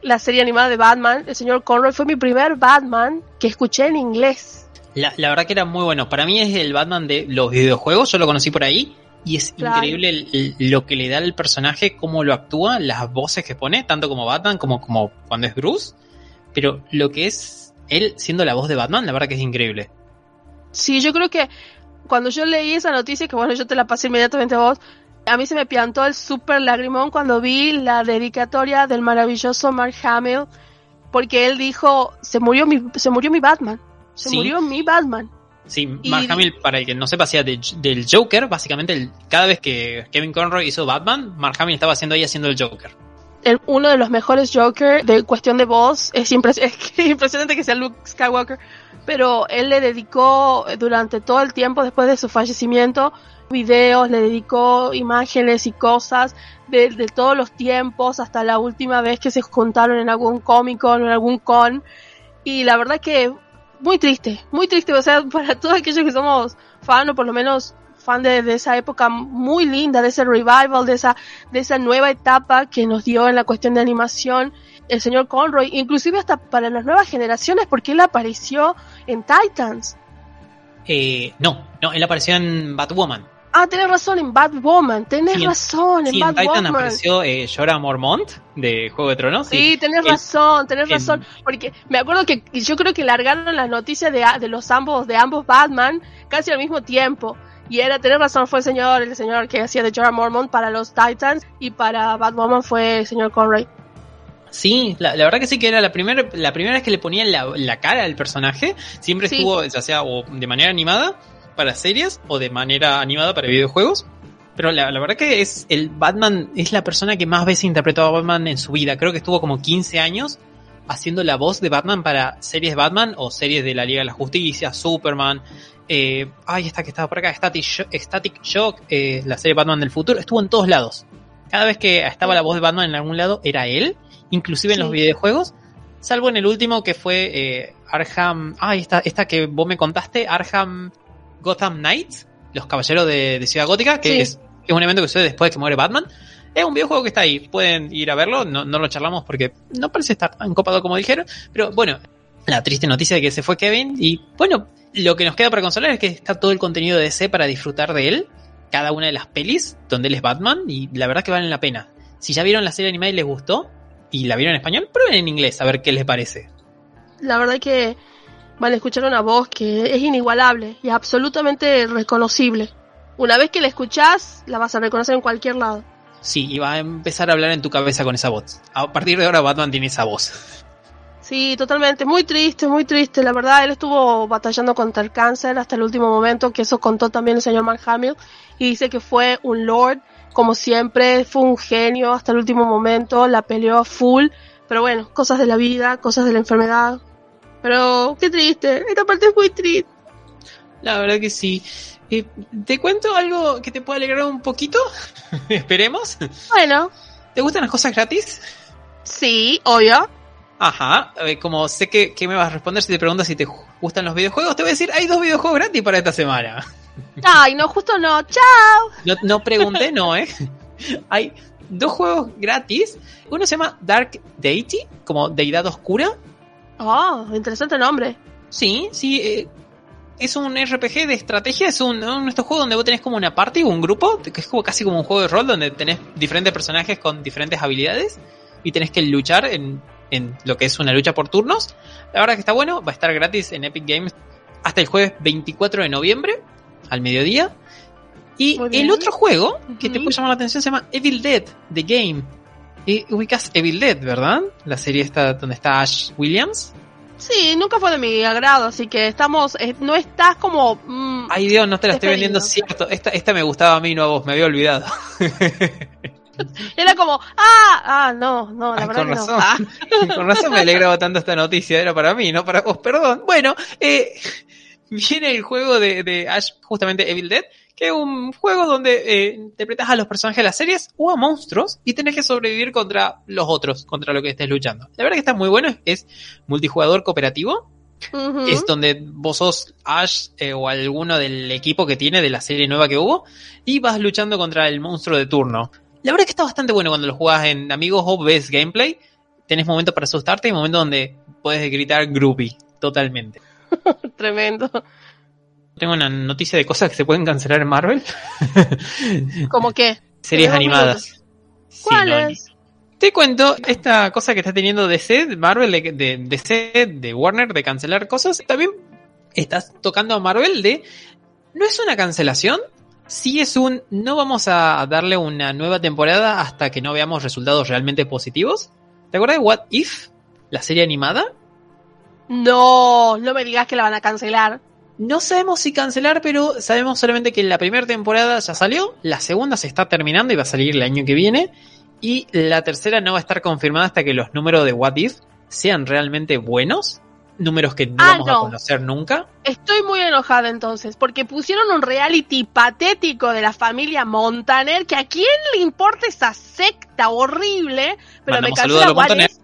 la serie animada de Batman, el señor Conroy fue mi primer Batman que escuché en inglés. La, la verdad que era muy bueno. Para mí es el Batman de los videojuegos, yo lo conocí por ahí. Y es Claro. increíble el- el- lo que le da al personaje, cómo lo actúa, las voces que pone, tanto como Batman como, como cuando es Bruce. Pero lo que es él siendo la voz de Batman, la verdad que es increíble. Sí, yo creo que cuando yo leí esa noticia, que bueno, yo te la pasé inmediatamente a vos, a mí se me piantó el super lagrimón cuando vi la dedicatoria del maravilloso Mark Hamill, porque él dijo, se murió mi, se murió mi Batman, se Sí. murió mi Batman. Sí, Y- Mark Hamill, para el que no sepa, hacía de- del Joker, básicamente el- cada vez que Kevin Conroy hizo Batman, Mark Hamill estaba haciendo ahí haciendo el Joker. El- uno de los mejores Joker de cuestión de voz, es, impres- <laughs> es impresionante que sea Luke Skywalker, pero él le dedicó durante todo el tiempo después de su fallecimiento videos, le dedicó imágenes y cosas de, todos los tiempos hasta la última vez que se juntaron en algún Comic Con o en algún con. Y la verdad que muy triste, muy triste, o sea, <laughs> para todos aquellos que somos fan o por lo menos fan de, de esa época muy linda, de ese revival, de esa, de esa nueva etapa que nos dio en la cuestión de animación el señor Conroy, inclusive hasta para las nuevas generaciones, porque él apareció en Titans. Eh, no, no, él apareció en Batwoman. Ah, tenés razón, en Batwoman, tenés Sí, razón, en Sí, en Titan Batwoman. apareció eh, Jorah Mormont de Juego de Tronos. Sí, tenés razón, tenés en- razón, porque me acuerdo que yo creo que largaron las noticias de, de los ambos, de ambos Batman casi al mismo tiempo. Y era, tenés razón, fue el señor, el señor que hacía de Jorah Mormont para los Titans y para Batwoman fue el señor Conroy. Sí, la, la verdad que sí que era la primera la primera vez que le ponían la, la cara al personaje. Siempre Sí. estuvo, ya sea o de manera animada para series o de manera animada para videojuegos. Pero la, la verdad que es el Batman, es la persona que más veces interpretó a Batman en su vida. Creo que estuvo como 15 años haciendo la voz de Batman para series de Batman o series de la Liga de la Justicia, Superman. Eh, ay, esta que estaba por acá, Static Shock, Static Shock eh, la serie Batman del futuro. Estuvo en todos lados. Cada vez que estaba la voz de Batman en algún lado, era él inclusive en los videojuegos, salvo en el último que fue eh, Arkham, ah, esta, esta que vos me contaste, Arkham Gotham Knights, los caballeros de, de Ciudad Gótica, que Sí. es, es un evento que sucede después de que muere Batman. Es un videojuego que está ahí, pueden ir a verlo, no, no lo charlamos porque no parece estar tan copado como dijeron, pero bueno, la triste noticia de que se fue Kevin y bueno, lo que nos queda para consolar es que está todo el contenido de DC para disfrutar de él, cada una de las pelis donde él es Batman y la verdad que valen la pena. Si ya vieron la serie animada y les gustó y la vieron en español, prueben en inglés a ver qué les parece. La verdad que vale escuchar una voz que es inigualable y absolutamente reconocible. Una vez que la escuchás, la vas a reconocer en cualquier lado. Sí, y va a empezar a hablar en tu cabeza con esa voz. A partir de ahora Batman tiene esa voz. Sí, totalmente. Muy triste, muy triste. La verdad, él estuvo batallando contra el cáncer hasta el último momento, que eso contó también el señor Mark Hamill. Y dice que fue un lord, como siempre, fue un genio hasta el último momento, la peleó a full. Pero bueno, cosas de la vida, cosas de la enfermedad. Pero qué triste, esta parte es muy triste. La verdad que sí. Eh, ¿Te cuento algo que te pueda alegrar un poquito? <laughs> Esperemos. Bueno, ¿Te gustan las cosas gratis? sí, obvio. Ajá, como sé que, que me vas a responder si te preguntas si te gustan los videojuegos, te voy a decir, hay dos videojuegos gratis para esta semana. <laughs> Ay, no, justo no. Chao. No, no pregunté, no, ¿eh? <laughs> Hay dos juegos gratis. Uno se llama Dark Deity, como Deidad Oscura. Oh, interesante nombre. Sí, sí. eh, es un RPG de estrategia, es un, de estos juegos donde vos tenés como una party, un grupo, que es como casi como un juego de rol donde tenés diferentes personajes con diferentes habilidades y tenés que luchar en, en lo que es una lucha por turnos. La verdad que está bueno, va a estar gratis en Epic Games hasta el jueves 24 de noviembre, al mediodía. Y el otro juego que te puede llamar la atención se llama Evil Dead, The Game. Y ubicas Evil Dead, ¿verdad? La serie esta donde está Ash Williams. Sí, nunca fue de mi agrado, así que estamos, eh, no estás como... mm, Ay Dios, no te la estoy vendiendo cierto. Esta, esta me gustaba a mí, no a vos, me había olvidado. <laughs> era como, ah, ah, no, no, la verdad con que razón. no. Ah. <laughs> Con razón me alegraba tanto esta noticia, era para mí, no para vos, perdón. Bueno, eh, viene el juego de, de Ash, justamente Evil Dead, que es un juego donde eh, interpretas a los personajes de las series o a monstruos y tenés que sobrevivir contra los otros, contra lo que estés luchando. La verdad que está muy bueno, es, multijugador cooperativo. Es donde vos sos Ash eh, o alguno del equipo que tiene de la serie nueva que hubo y vas luchando contra el monstruo de turno. La verdad que está bastante bueno cuando lo jugás en amigos o ves gameplay. Tenés momentos para asustarte y momentos donde puedes gritar groupie totalmente. <laughs> Tremendo. Tengo una noticia de cosas que se pueden cancelar en Marvel. <laughs> ¿Cómo qué? Series animadas. Sí, no, ¿Cuáles? Te cuento esta cosa que está teniendo DC, Marvel, de, de DC, de Warner, de cancelar cosas. También estás tocando a Marvel de... No es una cancelación, sí es un... No vamos a darle una nueva temporada hasta que no veamos resultados realmente positivos. ¿Te acuerdas de What If? La serie animada. No, no me digas que la van a cancelar. No sabemos si cancelar, pero sabemos solamente que la primera temporada ya salió, la segunda se está terminando y va a salir el año que viene, y la tercera no va a estar confirmada hasta que los números de What If sean realmente buenos, números que no Ah, vamos a no. conocer nunca. Estoy muy enojada entonces, porque pusieron un reality patético de la familia Montaner, que a quién le importa esa secta horrible, pero Mandamos me saludos a cancela los Montaner. What If.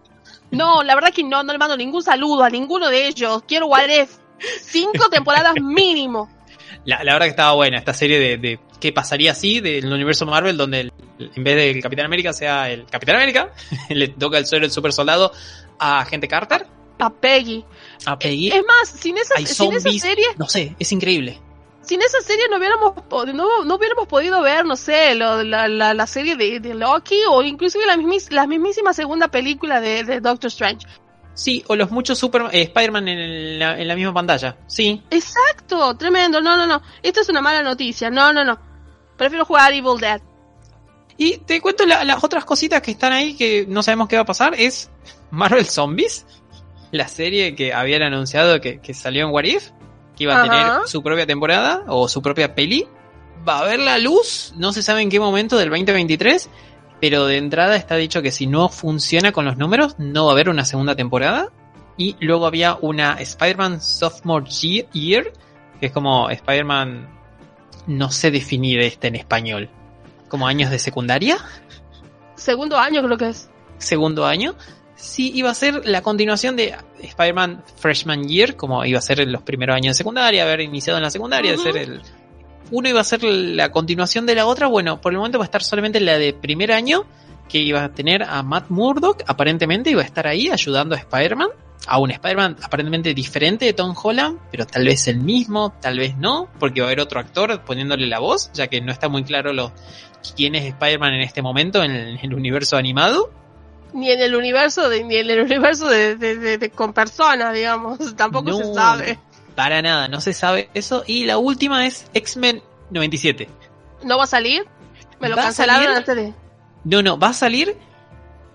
No, la verdad que no, no le mando ningún saludo a ninguno de ellos. Quiero What If. Cinco <laughs> temporadas mínimo. La, la verdad que estaba buena esta serie de, de qué pasaría así del universo Marvel, donde el- en vez del Capitán América sea el Capitán América, <laughs> le toca el ser el super soldado a Agente Carter, A Peggy. A. Es más, sin esa, Hay sin esa serie, No sé, es increíble. sin esa serie no hubiéramos no, no hubiéramos podido ver, no sé, lo- la, la, la serie de, de Loki o inclusive la, mismis, la mismísima segunda película de, de Doctor Strange. Sí, o los muchos super eh, Spider-Man en la, en la misma pantalla. Sí, Exacto, tremendo. No, no, no. Esto es una mala noticia. No, no, no. Prefiero jugar Evil Dead. Y te cuento la- las otras cositas que están ahí que no sabemos qué va a pasar. Es Marvel Zombies, la serie que habían anunciado que, que salió en What If, que iba a Ajá. tener su propia temporada o su propia peli. Va a ver la luz, no se sabe en qué momento del 2023, pero de entrada está dicho que si no funciona con los números, no va a haber una segunda temporada. Y luego había una Spider-Man Sophomore Ye- Year, que es como Spider-Man, no sé definir este en español, como años de secundaria Segundo año creo que es. segundo año, sí iba a ser la continuación de Spider-Man Freshman Year, como iba a ser en los primeros años de secundaria, haber iniciado en la secundaria, de ser el... Uno iba a ser la continuación de la otra, bueno, por el momento va a estar solamente la de primer año, que iba a tener a Matt Murdock, aparentemente iba a estar ahí ayudando a Spider-Man, a un Spider-Man aparentemente diferente de Tom Holland, pero tal vez el mismo, tal vez no, porque va a haber otro actor poniéndole la voz, ya que no está muy claro lo, quién es Spider-Man en este momento en el- en el universo animado. Ni en el universo de, ni en el universo de, de, de- de- con personas, digamos. <laughs> Tampoco No. se sabe. Para nada, no se sabe eso. Y la última es X-Men 97. ¿No va a salir? Me lo ¿Va a cancelaron antes de. No, no, va a salir,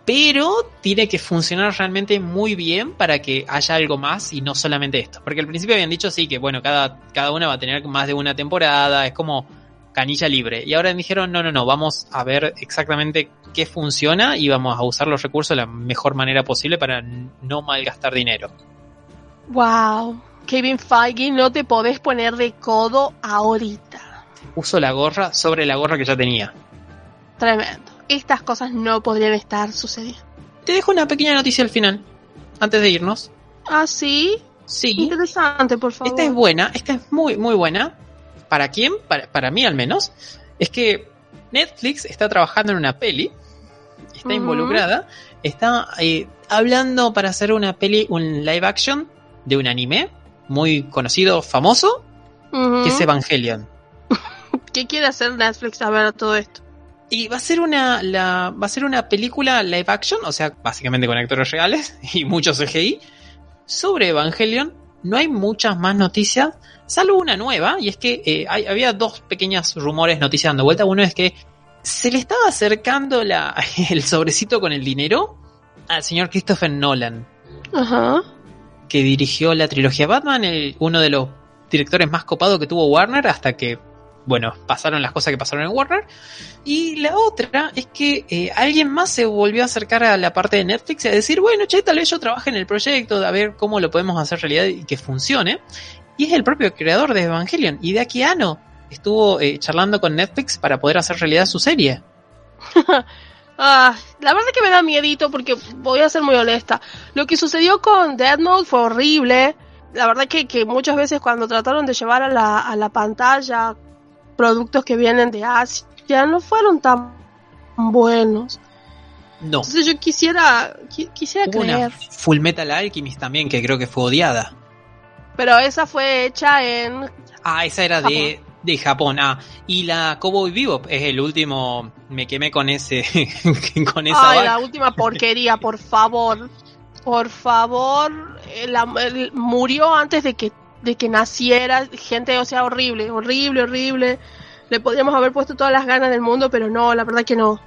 pero tiene que funcionar realmente muy bien para que haya algo más y no solamente esto. Porque al principio habían dicho sí, que bueno, cada, cada una va a tener más de una temporada, es como canilla libre. Y ahora dijeron, no, no, no, vamos a ver exactamente qué funciona y vamos a usar los recursos de la mejor manera posible para no malgastar dinero. Wow. Kevin Feige, no te podés poner de codo ahorita. Uso la gorra sobre la gorra que ya tenía. Tremendo. Estas cosas no podrían estar sucediendo. Te dejo una pequeña noticia al final, antes de irnos. Ah, sí. Sí, Interesante, por favor. esta es buena, esta es muy, muy buena. ¿Para quién? Para, para mí al menos. Es que Netflix está trabajando en una peli, está involucrada, está eh, hablando para hacer una peli, un live action de un anime muy conocido, famoso, que es Evangelion. <laughs> ¿Qué quiere hacer Netflix a ver todo esto? Y va a ser una, la, va a ser una película live action, o sea, básicamente con actores reales <laughs> y muchos CGI, sobre Evangelion. No hay muchas más noticias, salvo una nueva, y es que eh, hay- había dos pequeñas rumores, noticias dando vuelta. Uno es que se le estaba acercando la, <laughs> el sobrecito con el dinero al señor Christopher Nolan, Ajá. que dirigió la trilogía Batman, el- uno de los directores más copados que tuvo Warner hasta que, bueno, pasaron las cosas que pasaron en Warner. Y la otra es que eh, alguien más se volvió a acercar a la parte de Netflix y a decir, bueno, che, tal vez yo trabaje en el proyecto, a ver cómo lo podemos hacer realidad y que funcione. y es el propio creador de Evangelion. Y de aquí a Ano estuvo eh, charlando con Netflix para poder hacer realidad su serie. <laughs> Ah, la verdad que me da miedito porque voy a ser muy honesta. Lo que sucedió con Dead Note fue horrible. La verdad que, que muchas veces cuando trataron de llevar a la, a la pantalla productos que vienen de Asia no fueron tan buenos. No. Entonces yo quisiera, qui- quisiera Hubo una creer. Full Metal Alchemist también, que creo que fue odiada. Pero esa fue hecha en... Ah, esa era de, de Japón. Ah, y la Cowboy Bebop es el último. Me quemé con ese. <laughs> con esa Ay, la última porquería, por favor. Por favor. la- el- murió antes de que, de que naciera. Gente, o sea, horrible, horrible, horrible. Le podríamos haber puesto todas las ganas del mundo, pero no, la verdad que no.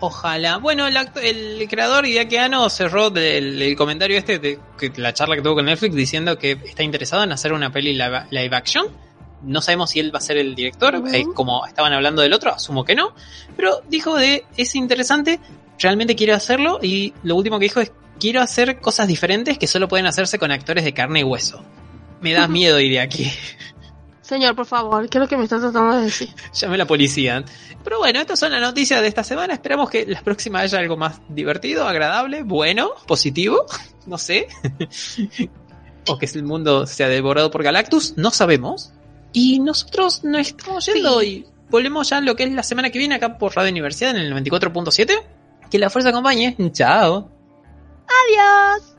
Ojalá. Bueno, el, el creador Hideaki Anno cerró del, el comentario este de que, la charla que tuvo con Netflix diciendo que está interesado en hacer una peli live, live action. No sabemos si él va a ser el director, eh, como estaban hablando del otro, asumo que no. Pero dijo de es interesante, realmente quiere hacerlo y lo último que dijo es quiero hacer cosas diferentes que solo pueden hacerse con actores de carne y hueso. Me da miedo Hideaki. Señor, por favor, ¿qué es lo que me está tratando de decir? Llame a la policía. Pero bueno, estas son las noticias de esta semana. Esperamos que la próxima haya algo más divertido, agradable, bueno, positivo. No sé. <laughs> o que el mundo sea devorado por Galactus. No sabemos. Y nosotros nos estamos yendo Sí. y volvemos ya a lo que es la semana que viene acá por Radio Universidad en el 94.7. Que la fuerza acompañe. Chao. Adiós.